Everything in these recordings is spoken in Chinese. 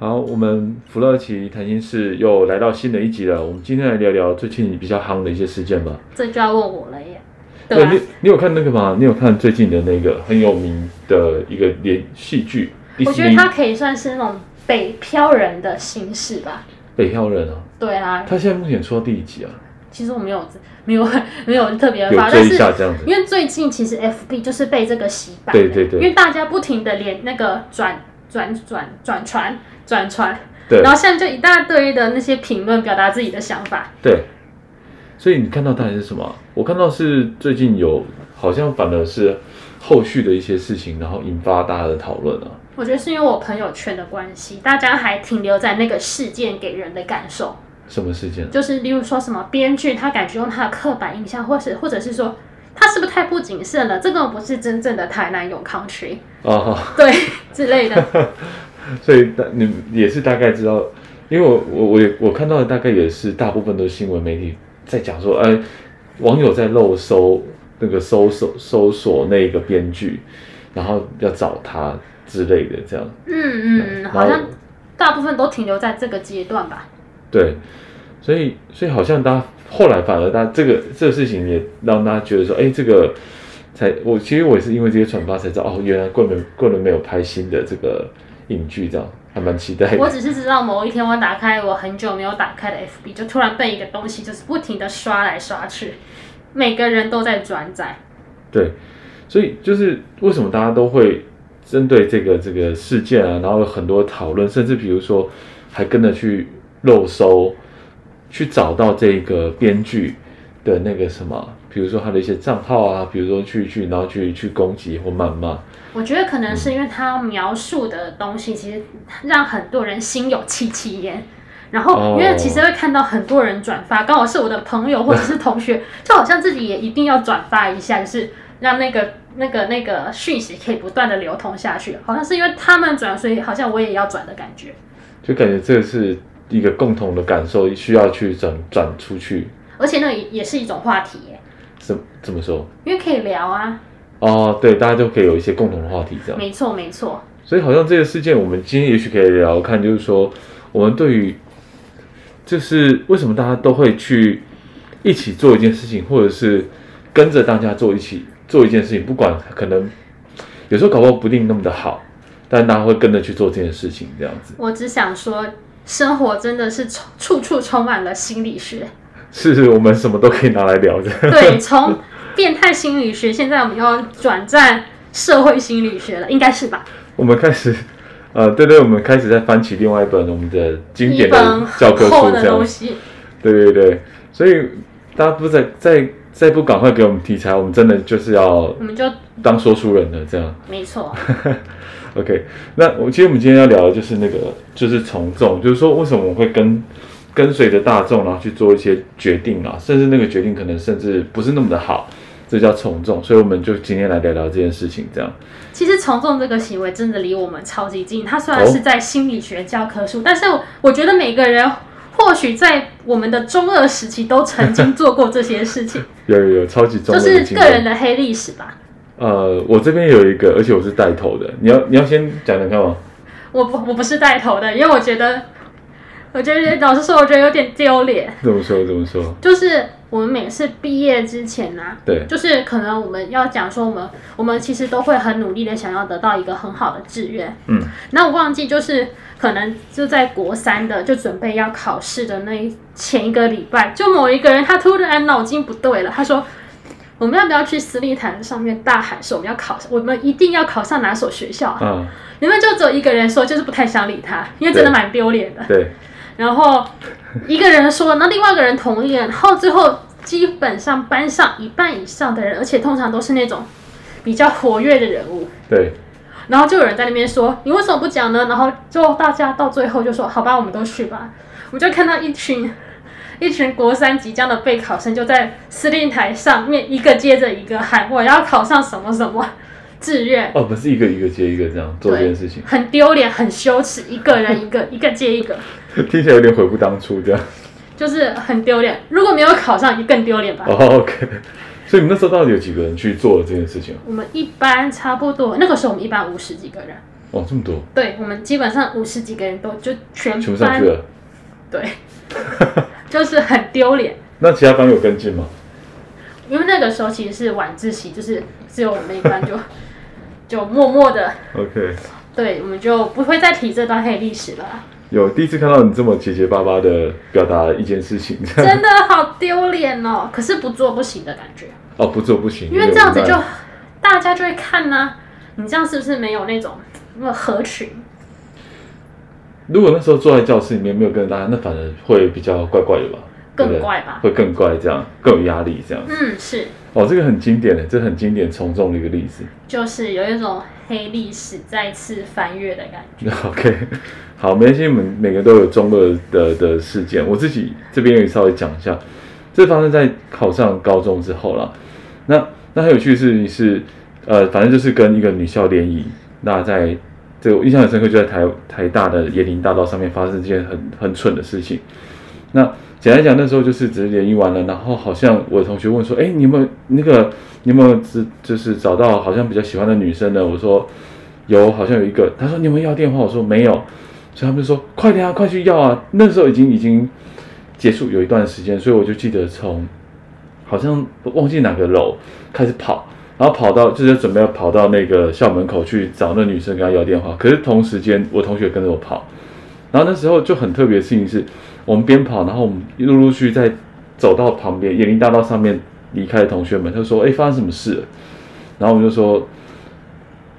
好，我们弗洛奇谈心事又来到新的一集了。我们今天来聊聊最近比较夯的一些事件吧。这就要问我了耶。对，对你，你有看那个吗？你有看最近的那个很有名的一个连续剧？我觉得它可以算是那种北漂人的形式吧。北漂人啊？对啊。他现在目前出到第几集啊？其实我没有没有 没有特别发，追一下这样子。因为最近其实 FB 就是被这个洗版。对对对。因为大家不停的连那个转转转转传。转传，对，然后现在就一大堆的那些评论，表达自己的想法。对，所以你看到到底是什么？我看到是最近有，好像反而是后续的一些事情，然后引发大家的讨论啊。我觉得是因为我朋友圈的关系，大家还停留在那个事件给人的感受。什么事件？就是例如说什么编剧他感觉用他的刻板印象，或是或者是说他是不是太不谨慎了？这个不是真正的台南永康区哦，对之类的。所以大你也是大概知道，因为我我我我看到的大概也是大部分都是新闻媒体在讲说，哎，网友在漏搜那个搜索搜索那个编剧，然后要找他之类的这样。嗯嗯，好像大部分都停留在这个阶段吧。对，所以所以好像大家后来反而大家这个这个事情也让大家觉得说，哎，这个才我其实我也是因为这些转发才知道，哦，原来桂纶桂纶没有拍新的这个。影剧这样还蛮期待的。我只是知道某一天我打开我很久没有打开的 FB，就突然被一个东西就是不停的刷来刷去，每个人都在转载。对，所以就是为什么大家都会针对这个这个事件啊，然后有很多讨论，甚至比如说还跟着去漏搜，去找到这个编剧的那个什么，比如说他的一些账号啊，比如说去去然后去去攻击或谩骂。我觉得可能是因为他描述的东西，其实让很多人心有戚戚焉。然后，因为其实会看到很多人转发，刚好是我的朋友或者是同学，就好像自己也一定要转发一下，就是让那个那个那个讯息可以不断的流通下去。好像是因为他们转，所以好像我也要转的感觉。就感觉这是一个共同的感受，需要去转转出去。而且那也是一种话题耶。怎怎么说？因为可以聊啊。哦，对，大家都可以有一些共同的话题，这样。没错，没错。所以好像这个事件，我们今天也许可以聊聊看，就是说，我们对于，就是为什么大家都会去一起做一件事情，或者是跟着大家做一起做一件事情，不管可能有时候搞不好不一定那么的好，但大家会跟着去做这件事情，这样子。我只想说，生活真的是处处充满了心理学。是是，我们什么都可以拿来聊的。对，从。变态心理学，现在我们要转战社会心理学了，应该是吧？我们开始，呃，对对，我们开始在翻起另外一本我们的经典的教科书这样。对对对，所以大家不再再再不赶快给我们题材，我们真的就是要，我们就当说书人了，这样。没错。OK，那我其实我们今天要聊的就是那个，就是从众，就是说为什么我们会跟跟随着大众，然后去做一些决定啊，甚至那个决定可能甚至不是那么的好。这叫从众，所以我们就今天来聊聊这件事情。这样，其实从众这个行为真的离我们超级近。它虽然是在心理学教科书，哦、但是我觉得每个人或许在我们的中二时期都曾经做过这些事情。有有有，超级重，就是个人的黑历史吧。呃，我这边有一个，而且我是带头的。你要你要先讲讲看吗？我不我不是带头的，因为我觉得，我觉得老实说，我觉得有点丢脸。怎么说？怎么说？就是。我们每次毕业之前呢、啊，对，就是可能我们要讲说，我们我们其实都会很努力的想要得到一个很好的志愿，嗯，那我忘记就是可能就在国三的就准备要考试的那前一个礼拜，就某一个人他突然脑筋不对了，他说我们要不要去私立台上面大喊说我们要考，我们一定要考上哪所学校？嗯，你们就只有一个人说就是不太想理他，因为真的蛮丢脸的，对。然后一个人说，那另外一个人同意了，然后最后基本上班上一半以上的人，而且通常都是那种比较活跃的人物，对，然后就有人在那边说：“你为什么不讲呢？”然后就大家到最后就说：“好吧，我们都去吧。”我就看到一群一群国三即将的备考生就在司令台上面一个接着一个喊：“我要考上什么什么志愿。”哦，不是一个一个接一个这样做这件事情，很丢脸，很羞耻，一个人一个一个接一个，听起来有点悔不当初这样。就是很丢脸，如果没有考上，就更丢脸吧。哦、oh,，OK。所以你们那时候到底有几个人去做了这件事情？我们一般差不多，那个时候我们一般五十几个人。哦，这么多。对，我们基本上五十几个人都就全班。全部上去了。对。就是很丢脸。那其他班有跟进吗？因为那个时候其实是晚自习，就是只有我们一班就 就默默的。OK。对，我们就不会再提这段黑历史了。有第一次看到你这么结结巴巴的表达一件事情，真的好丢脸哦！可是不做不行的感觉哦，不做不行，因为这样子就大家就会看呢、啊。你这样是不是没有那种那么合群？如果那时候坐在教室里面没有跟大家，那反而会比较怪怪的吧？更怪吧？会更怪，这样更有压力，这样。嗯，是。哦，这个很经典的，这很经典从众的一个例子，就是有一种黑历史再次翻阅的感觉。OK。好，没关系，我们每个都有中二的的事件。我自己这边也稍微讲一下，这发生在考上高中之后了。那那很有趣的事情是，呃，反正就是跟一个女校联谊。那在这个我印象很深刻，就在台台大的椰林大道上面发生这件很很蠢的事情。那简单讲，那时候就是只是联谊完了，然后好像我同学问说：“哎，你有没有那个，你有没有只就是找到好像比较喜欢的女生呢？”我说：“有，好像有一个。”他说：“你有没有要电话？”我说：“没有。”所以他们就说：“快点啊，快去要啊！”那时候已经已经结束有一段时间，所以我就记得从好像忘记哪个楼开始跑，然后跑到就是准备要跑到那个校门口去找那女生跟她要电话。可是同时间我同学跟着我跑，然后那时候就很特别的事情是，我们边跑，然后我们陆陆续续在走到旁边椰林大道上面离开的同学们，他说：“哎，发生什么事了？”然后我们就说，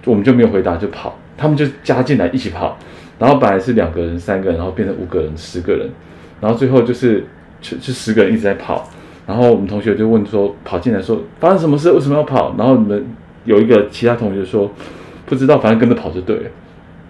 我们就没有回答，就跑，他们就加进来一起跑。然后本来是两个人、三个人，然后变成五个人、十个人，然后最后就是就就十个人一直在跑。然后我们同学就问说，跑进来说发生什么事？为什么要跑？然后你们有一个其他同学说不知道，反正跟着跑就对了。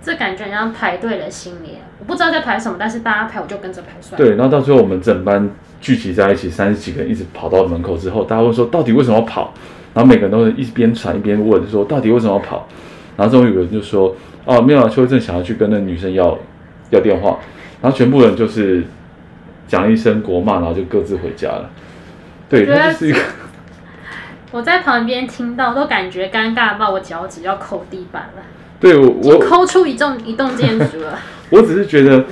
这感觉像排队的心理，我不知道在排什么，但是大家排我就跟着排算。对，然后到最后我们整班聚集在一起，三十几个人一直跑到门口之后，大家问说到底为什么要跑？然后每个人都是一边传一边问说到底为什么要跑？然后终于有人就说。哦，没有啊，邱正想要去跟那女生要要电话，然后全部人就是讲一声国骂，然后就各自回家了。对，他就是一个。我在旁边听到，都感觉尴尬到我脚趾要抠地板了。对，我我抠出一栋一栋建筑了。我只是觉得，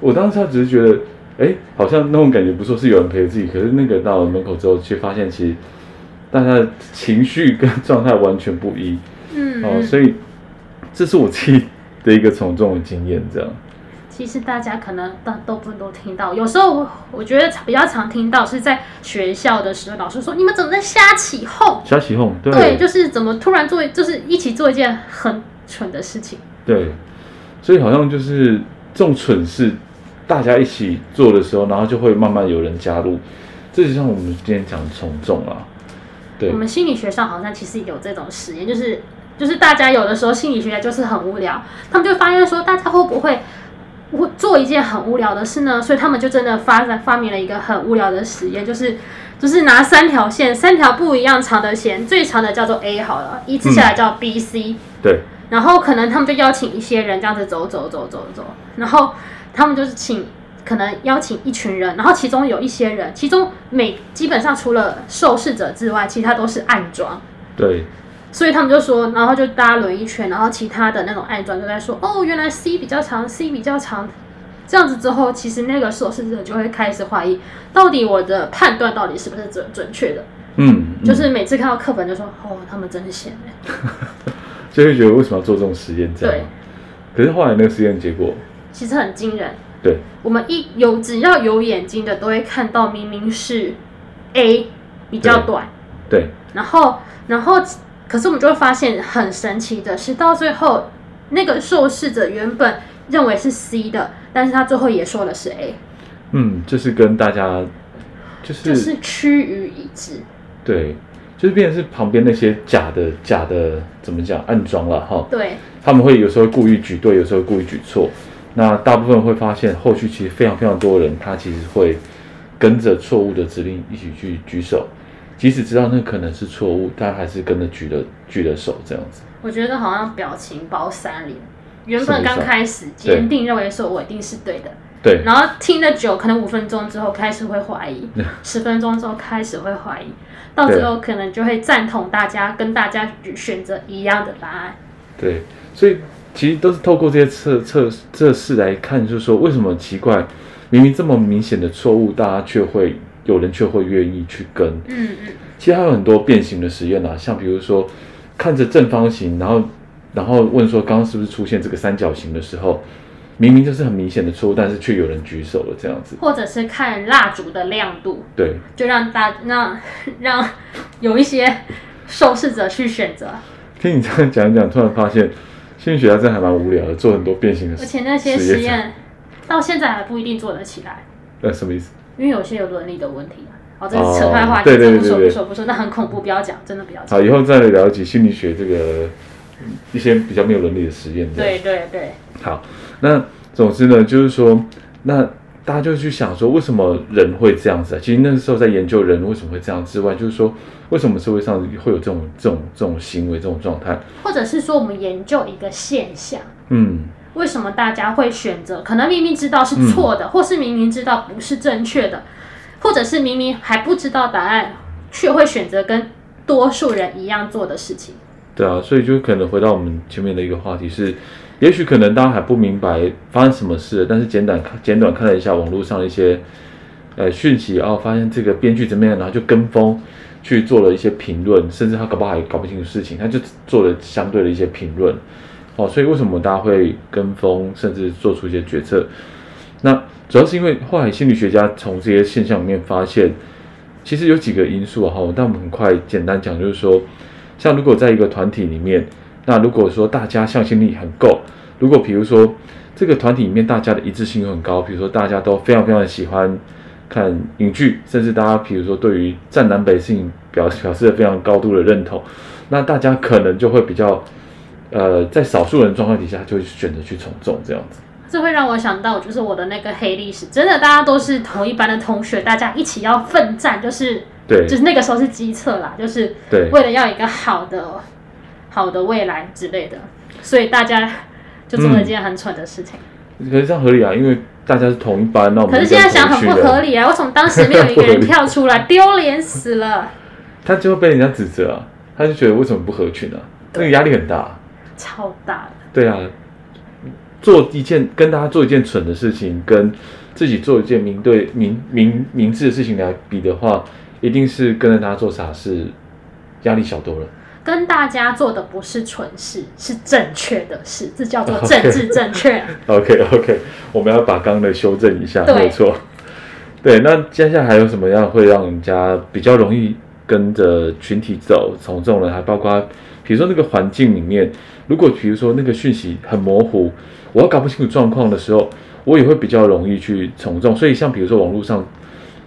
我当时他只是觉得，哎，好像那种感觉不错，是有人陪着自己。可是那个到了门口之后，却发现其实大家的情绪跟状态完全不一。嗯。哦，所以。这是我自己的一个从众的经验，这样。其实大家可能大部分都听到，有时候我觉得比较常听到是在学校的时候，老师说：“你们怎么在瞎起哄？”瞎起哄，对，对，就是怎么突然做，就是一起做一件很蠢的事情。对，所以好像就是这种蠢事，大家一起做的时候，然后就会慢慢有人加入。这就像我们今天讲的从众啊。对，我们心理学上好像其实有这种实验，就是。就是大家有的时候心理学家就是很无聊，他们就发现说，大家会不会会做一件很无聊的事呢？所以他们就真的发展发明了一个很无聊的实验，就是就是拿三条线，三条不一样长的线，最长的叫做 A 好了，一次下来叫 B、C、嗯。对。然后可能他们就邀请一些人这样子走走走走走，然后他们就是请可能邀请一群人，然后其中有一些人，其中每基本上除了受试者之外，其他都是暗装。对。所以他们就说，然后就大家轮一圈，然后其他的那种暗装就在说，哦，原来 C 比较长，C 比较长，这样子之后，其实那个受试者就会开始怀疑，到底我的判断到底是不是准准确的？嗯，就是每次看到课本就说，哦，他们真闲哎，就会觉得为什么要做这种实验？这样。对。可是后来那个实验结果其实很惊人。对。我们一有只要有眼睛的都会看到，明明是 A 比较短。对。对然后，然后。可是我们就会发现很神奇的是，到最后那个受试者原本认为是 C 的，但是他最后也说了是 A。嗯，就是跟大家就是就是趋于一致。对，就是变成是旁边那些假的假的怎么讲暗装了哈。对，他们会有时候故意举对，有时候故意举错。那大部分会发现后续其实非常非常多人，他其实会跟着错误的指令一起去举手，即使知道那可能是错误，但还是跟着举了举了手这样子。我觉得好像表情包三连，原本刚开始坚定认为说我一定是对的。对，然后听得久，可能五分钟之后开始会怀疑，十分钟之后开始会怀疑，到最后可能就会赞同大家跟大家选择一样的答案。对，所以其实都是透过这些测测测试来看，就是说为什么奇怪，明明这么明显的错误，大家却会有人却会愿意去跟。嗯嗯。其实还有很多变形的实验啊，像比如说看着正方形，然后然后问说刚刚是不是出现这个三角形的时候。明明就是很明显的错误，但是却有人举手了，这样子。或者是看蜡烛的亮度，对，就让大让 让有一些受试者去选择。听你这样讲一讲，突然发现心理学家真的还蛮无聊的，做很多变形的实验。而且那些实验到现在还不一定做得起来。那什么意思？因为有些有伦理的问题嘛。哦，这是扯开话题，对对对对，不说不说不说，那很恐怖，不要讲，真的不要讲。好，以后再来了解心理学这个一些比较没有伦理的实验。对对对。好，那总之呢，就是说，那大家就去想说，为什么人会这样子啊？其实那个时候在研究人为什么会这样之外，就是说，为什么社会上会有这种这种这种行为、这种状态？或者是说，我们研究一个现象，嗯，为什么大家会选择？可能明明知道是错的，或是明明知道不是正确的，或者是明明还不知道答案，却会选择跟多数人一样做的事情。对啊，所以就可能回到我们前面的一个话题是。也许可能大家还不明白发生什么事，但是简短简短看了一下网络上的一些呃讯息，然后发现这个编剧怎么样，然后就跟风去做了一些评论，甚至他搞不好也搞不清楚事情，他就做了相对的一些评论。哦，所以为什么大家会跟风，甚至做出一些决策？那主要是因为后来心理学家从这些现象里面发现，其实有几个因素哈，但我们很快简单讲，就是说，像如果在一个团体里面。那如果说大家向心力很够，如果比如说这个团体里面大家的一致性很高，比如说大家都非常非常喜欢看影剧，甚至大家比如说对于战南北事情表表示了非常高度的认同，那大家可能就会比较呃在少数人状况底下就会选择去从众这样子。这会让我想到就是我的那个黑历史，真的大家都是同一班的同学，大家一起要奋战，就是对，就是那个时候是机测啦，就是对，为了要一个好的。好的未来之类的，所以大家就做了一件很蠢的事情。嗯、可是这样合理啊，因为大家是同一班，那我们可是现在想很不合理啊！为什么当时没有一个人跳出来，丢脸死了？他就会被人家指责啊，他就觉得为什么不合群啊？那个压力很大，超大的。对啊，做一件跟大家做一件蠢的事情，跟自己做一件明对明明明智的事情来比的话，一定是跟着大家做傻事，压力小多了。跟大家做的不是蠢事，是正确的事，这叫做 政治正确。OK OK，我们要把刚刚的修正一下，没错。对，那接下来还有什么样会让人家比较容易跟着群体走从众呢？还包括，比如说那个环境里面，如果比如说那个讯息很模糊，我要搞不清楚状况的时候，我也会比较容易去从众。所以像比如说网络上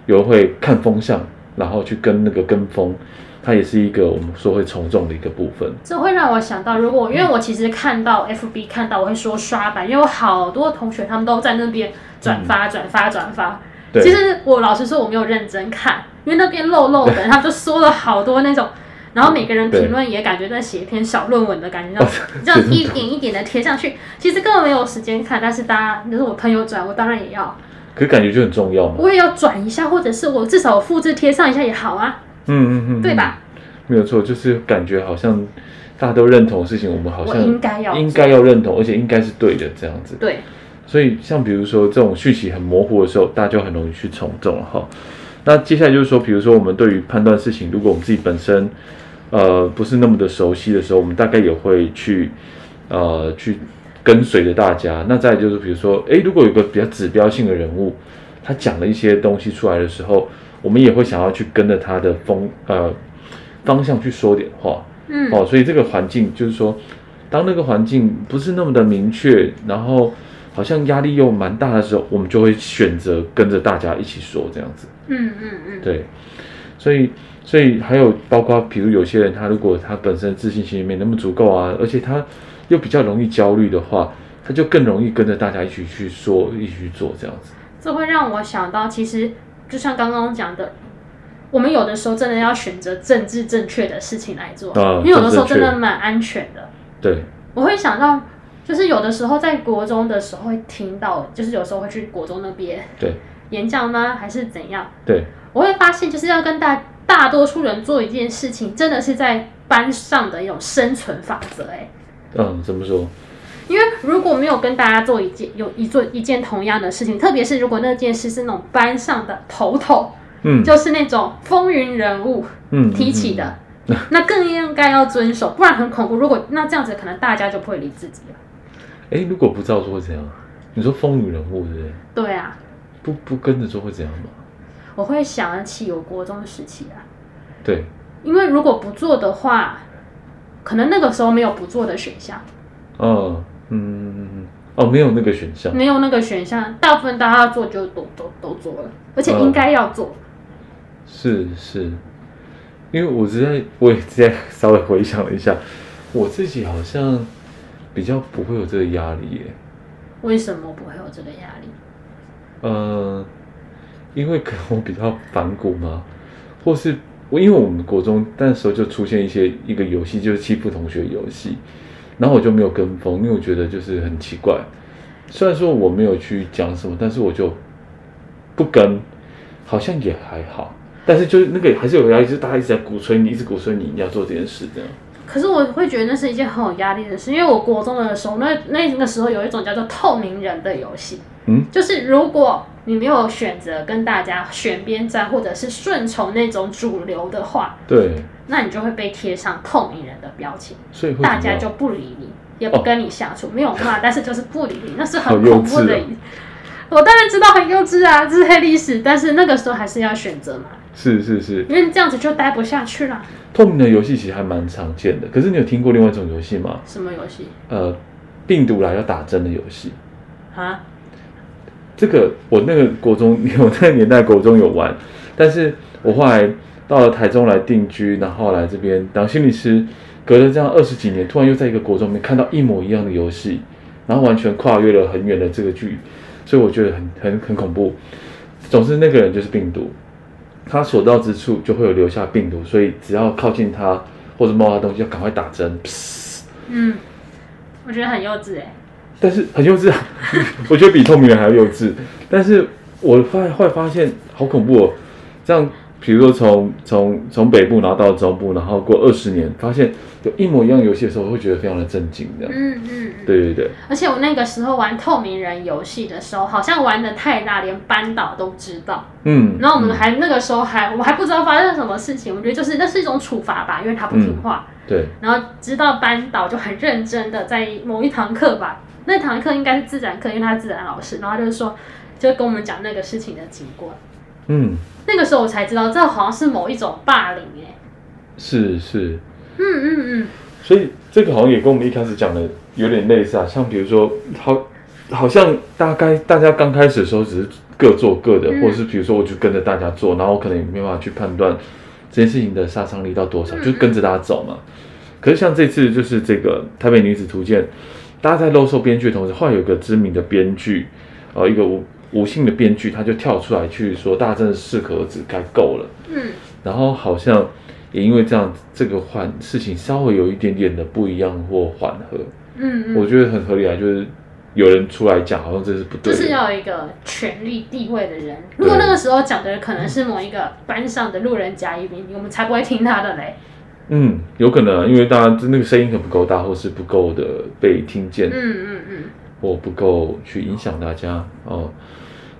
有人会看风向，然后去跟那个跟风。它也是一个我们说会从众的一个部分。这会让我想到，如果因为我其实看到 FB 看到，我会说刷版，因为我好多同学他们都在那边转发、转发、转发。对。其实我老实说我没有认真看，因为那边漏漏的，他们就说了好多那种，然后每个人评论也感觉在写一篇小论文的感觉，这样这样一点一点的贴上去，其实根本没有时间看。但是大家，就是我朋友转，我当然也要。可是感觉就很重要嘛。我也要转一下，或者是我至少复制贴上一下也好啊。嗯嗯嗯，对吧？没有错，就是感觉好像大家都认同的事情，我们好像应该要应该要认同，而且应该是对的这样子。对，所以像比如说这种讯息很模糊的时候，大家就很容易去从众了哈。那接下来就是说，比如说我们对于判断事情，如果我们自己本身呃不是那么的熟悉的时候，我们大概也会去呃去跟随着大家。那再就是比如说，诶，如果有个比较指标性的人物，他讲了一些东西出来的时候。我们也会想要去跟着他的风呃方向去说点话，嗯，哦，所以这个环境就是说，当那个环境不是那么的明确，然后好像压力又蛮大的时候，我们就会选择跟着大家一起说这样子，嗯嗯嗯，对，所以所以还有包括，比如有些人他如果他本身自信心没那么足够啊，而且他又比较容易焦虑的话，他就更容易跟着大家一起去说，一起去做这样子。这会让我想到，其实就像刚刚讲的，我们有的时候真的要选择政治正确的事情来做，啊、因为有的时候真的蛮安全的。对，我会想到，就是有的时候在国中的时候会听到，就是有时候会去国中那边对演讲吗？还是怎样？对，我会发现就是要跟大大多数人做一件事情，真的是在班上的一种生存法则。哎，嗯，怎么说？因为如果没有跟大家做一件有一做一件同样的事情，特别是如果那件事是那种班上的头头，嗯，就是那种风云人物，嗯，提起的，嗯嗯、那更应该要遵守，不然很恐怖。如果那这样子，可能大家就不会理自己了。哎、欸，如果不照做会怎样？你说风云人物对不对？对啊，不不跟着做会怎样吗？我会想起有国中的时期啊。对，因为如果不做的话，可能那个时候没有不做的选项。哦，嗯，哦，没有那个选项，没有那个选项，大部分大家做就都都都做了，而且应该要做。呃、是是，因为我现在我也在稍微回想了一下，我自己好像比较不会有这个压力耶。为什么不会有这个压力？呃。因为可能我比较反骨嘛，或是我因为我们国中那时候就出现一些一个游戏，就是欺负同学游戏，然后我就没有跟风，因为我觉得就是很奇怪。虽然说我没有去讲什么，但是我就不跟，好像也还好。但是就是那个还是有压力，就是大家一直在鼓吹你，一直鼓吹你，你要做这件事这样。可是我会觉得那是一件很有压力的事，因为我国中的时候，那那个时候有一种叫做透明人的游戏，嗯，就是如果。你没有选择跟大家选边站，或者是顺从那种主流的话，对，那你就会被贴上透明人的标签，所以大家就不理你，也不跟你相处，哦、没有骂，但是就是不理你，那是很恐怖的。啊、我当然知道很幼稚啊，这是黑历史，但是那个时候还是要选择嘛。是是是，因为这样子就待不下去了。透明的游戏其实还蛮常见的，可是你有听过另外一种游戏吗？什么游戏？呃，病毒来要打针的游戏啊。这个我那个国中，我那个年代国中有玩，但是我后来到了台中来定居，然后来这边当心理师，隔了这样二十几年，突然又在一个国中面看到一模一样的游戏，然后完全跨越了很远的这个距离，所以我觉得很很很恐怖。总之那个人就是病毒，他所到之处就会有留下病毒，所以只要靠近他或者摸他东西，要赶快打针。嗯，我觉得很幼稚哎。但是很幼稚啊，我觉得比透明人还要幼稚。但是我发后来发现好恐怖哦，这样比如说从从从北部然后到中部，然后过二十年，发现有一模一样游戏的时候，我会觉得非常的震惊。这样，嗯嗯，对对对。而且我那个时候玩透明人游戏的时候，好像玩的太大，连班导都知道。嗯。然后我们还那个时候还我们还不知道发生什么事情，我觉得就是那是一种处罚吧，因为他不听话。嗯、对。然后直到班导就很认真的在某一堂课吧。那堂课应该是自然课，因为他是自然老师，然后就是说，就跟我们讲那个事情的经过。嗯，那个时候我才知道，这好像是某一种霸凌哎。是是。嗯嗯嗯。所以这个好像也跟我们一开始讲的有点类似啊，像比如说，好，好像大概大家刚开始的时候只是各做各的，嗯、或者是比如说我就跟着大家做，然后我可能也没办法去判断这件事情的杀伤力到多少，嗯、就跟着大家走嘛。可是像这次就是这个台北女子图鉴。大家在漏收编剧的同时，后来有一个知名的编剧，呃，一个无无姓的编剧，他就跳出来去说：“大家真的适可而止，该够了。”嗯，然后好像也因为这样，这个缓事情稍微有一点点的不一样或缓和。嗯，我觉得很合理啊，就是有人出来讲，好像这是不对，就是要有一个权力地位的人。如果那个时候讲的人可能是某一个班上的路人甲乙丙丁，我们才不会听他的嘞。嗯，有可能啊，因为大家那个声音可能不够大，或是不够的被听见，嗯嗯嗯，或不够去影响大家哦，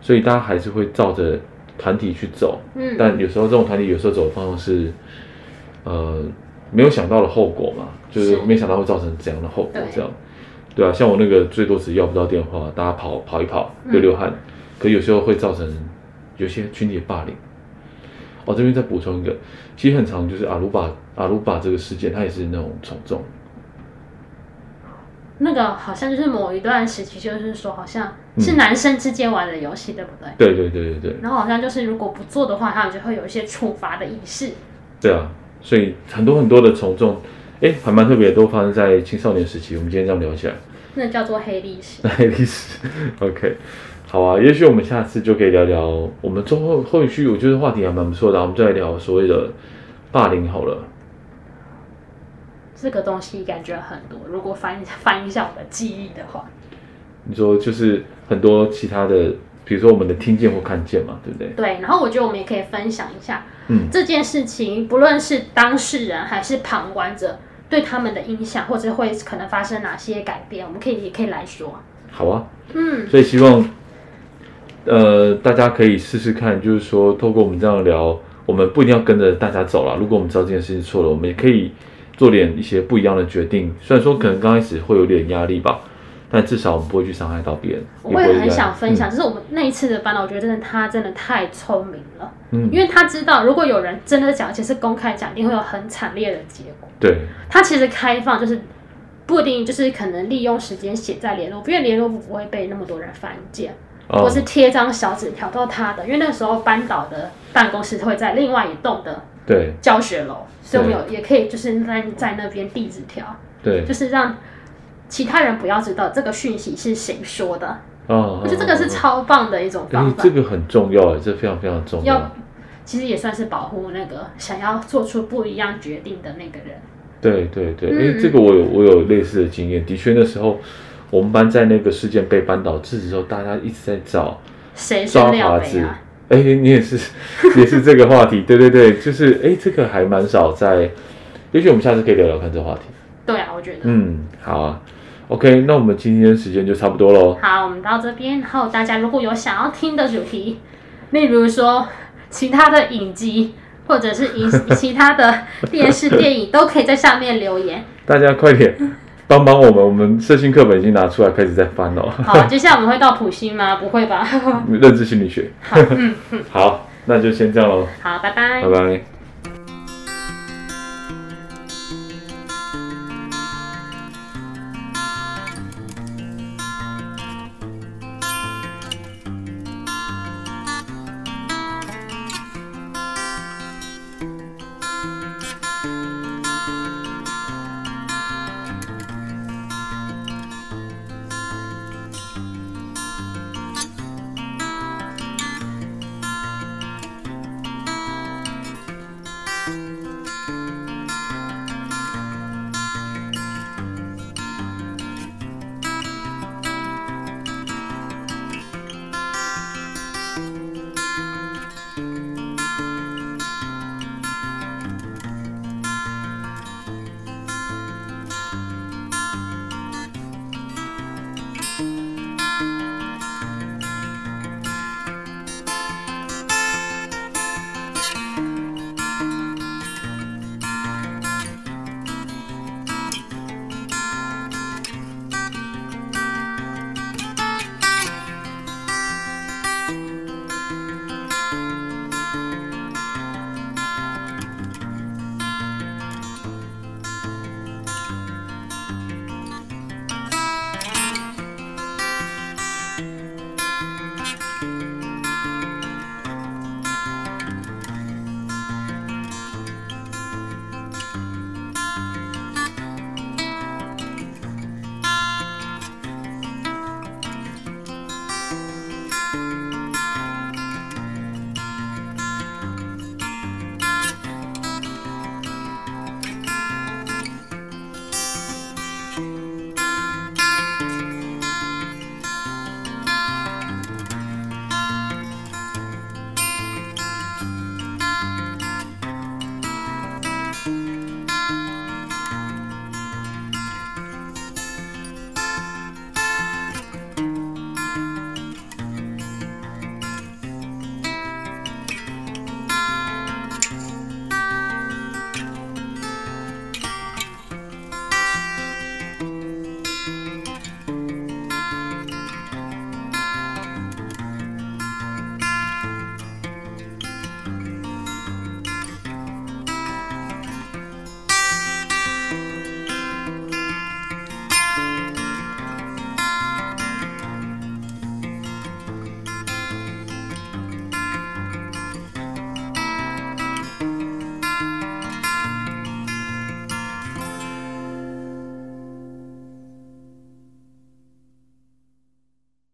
所以大家还是会照着团体去走，嗯，但有时候这种团体有时候走的方式，呃，没有想到的后果嘛，就是没想到会造成怎样的后果，这样，对。啊，像我那个最多只要不到电话，大家跑跑一跑，流流汗，可有时候会造成有些群体的霸凌。哦，这边再补充一个，其实很长就是阿鲁巴阿鲁巴这个事件，它也是那种从众。那个好像就是某一段时期，就是说好像是男生之间玩的游戏，嗯、对不对？对对对对对。然后好像就是如果不做的话，他们就会有一些处罚的仪式。对啊，所以很多很多的从众，哎，还蛮特别，都发生在青少年时期。我们今天这样聊起来，那叫做黑历史。黑历史，OK，好啊，也许我们下次就可以聊聊我们中后后续，我觉得话题还蛮不错的，我们再来聊所谓的霸凌好了。这个东西感觉很多，如果翻翻一下我的记忆的话，你说就是很多其他的。比如说我们的听见或看见嘛，对不对？对，然后我觉得我们也可以分享一下，嗯，这件事情不论是当事人还是旁观者对他们的影响，或者会可能发生哪些改变，我们可以也可以来说。好啊，嗯，所以希望，呃，大家可以试试看，就是说透过我们这样聊，我们不一定要跟着大家走了。如果我们知道这件事情错了，我们也可以做点一些不一样的决定。虽然说可能刚开始会有点压力吧。但至少我们不会去伤害到别人。我也很想分享，嗯、就是我们那一次的班导，我觉得真的他真的太聪明了。嗯，因为他知道，如果有人真的讲，而且是公开讲，一定会有很惨烈的结果。对。他其实开放，就是不一定就是可能利用时间写在联络，因为联络簿不会被那么多人翻见，哦、或是贴张小纸条到他的，因为那时候班导的办公室会在另外一栋的对教学楼，所以我们有也可以就是在在那边递纸条，对，就是让。其他人不要知道这个讯息是谁说的哦，我觉得这个是超棒的一种方法。这个很重要哎，这非常非常重要。要其实也算是保护那个想要做出不一样决定的那个人。对对对，哎、嗯，这个我有我有类似的经验。的确，那时候我们班在那个事件被班导制止之后，大家一直在找谁抓驊子。哎，你也是也是这个话题。对对对，就是哎，这个还蛮少在。也许我们下次可以聊聊看这个话题。对啊，我觉得。嗯，好啊。OK，那我们今天时间就差不多喽。好，我们到这边，然后大家如果有想要听的主题，例如说其他的影集，或者是影 其他的电视电影，都可以在下面留言。大家快点帮帮我们，我们社训课本已经拿出来开始在翻了。好，接下来我们会到普心吗？不会吧？认知心理学。好，嗯嗯，好，那就先这样喽。好，拜拜。拜拜。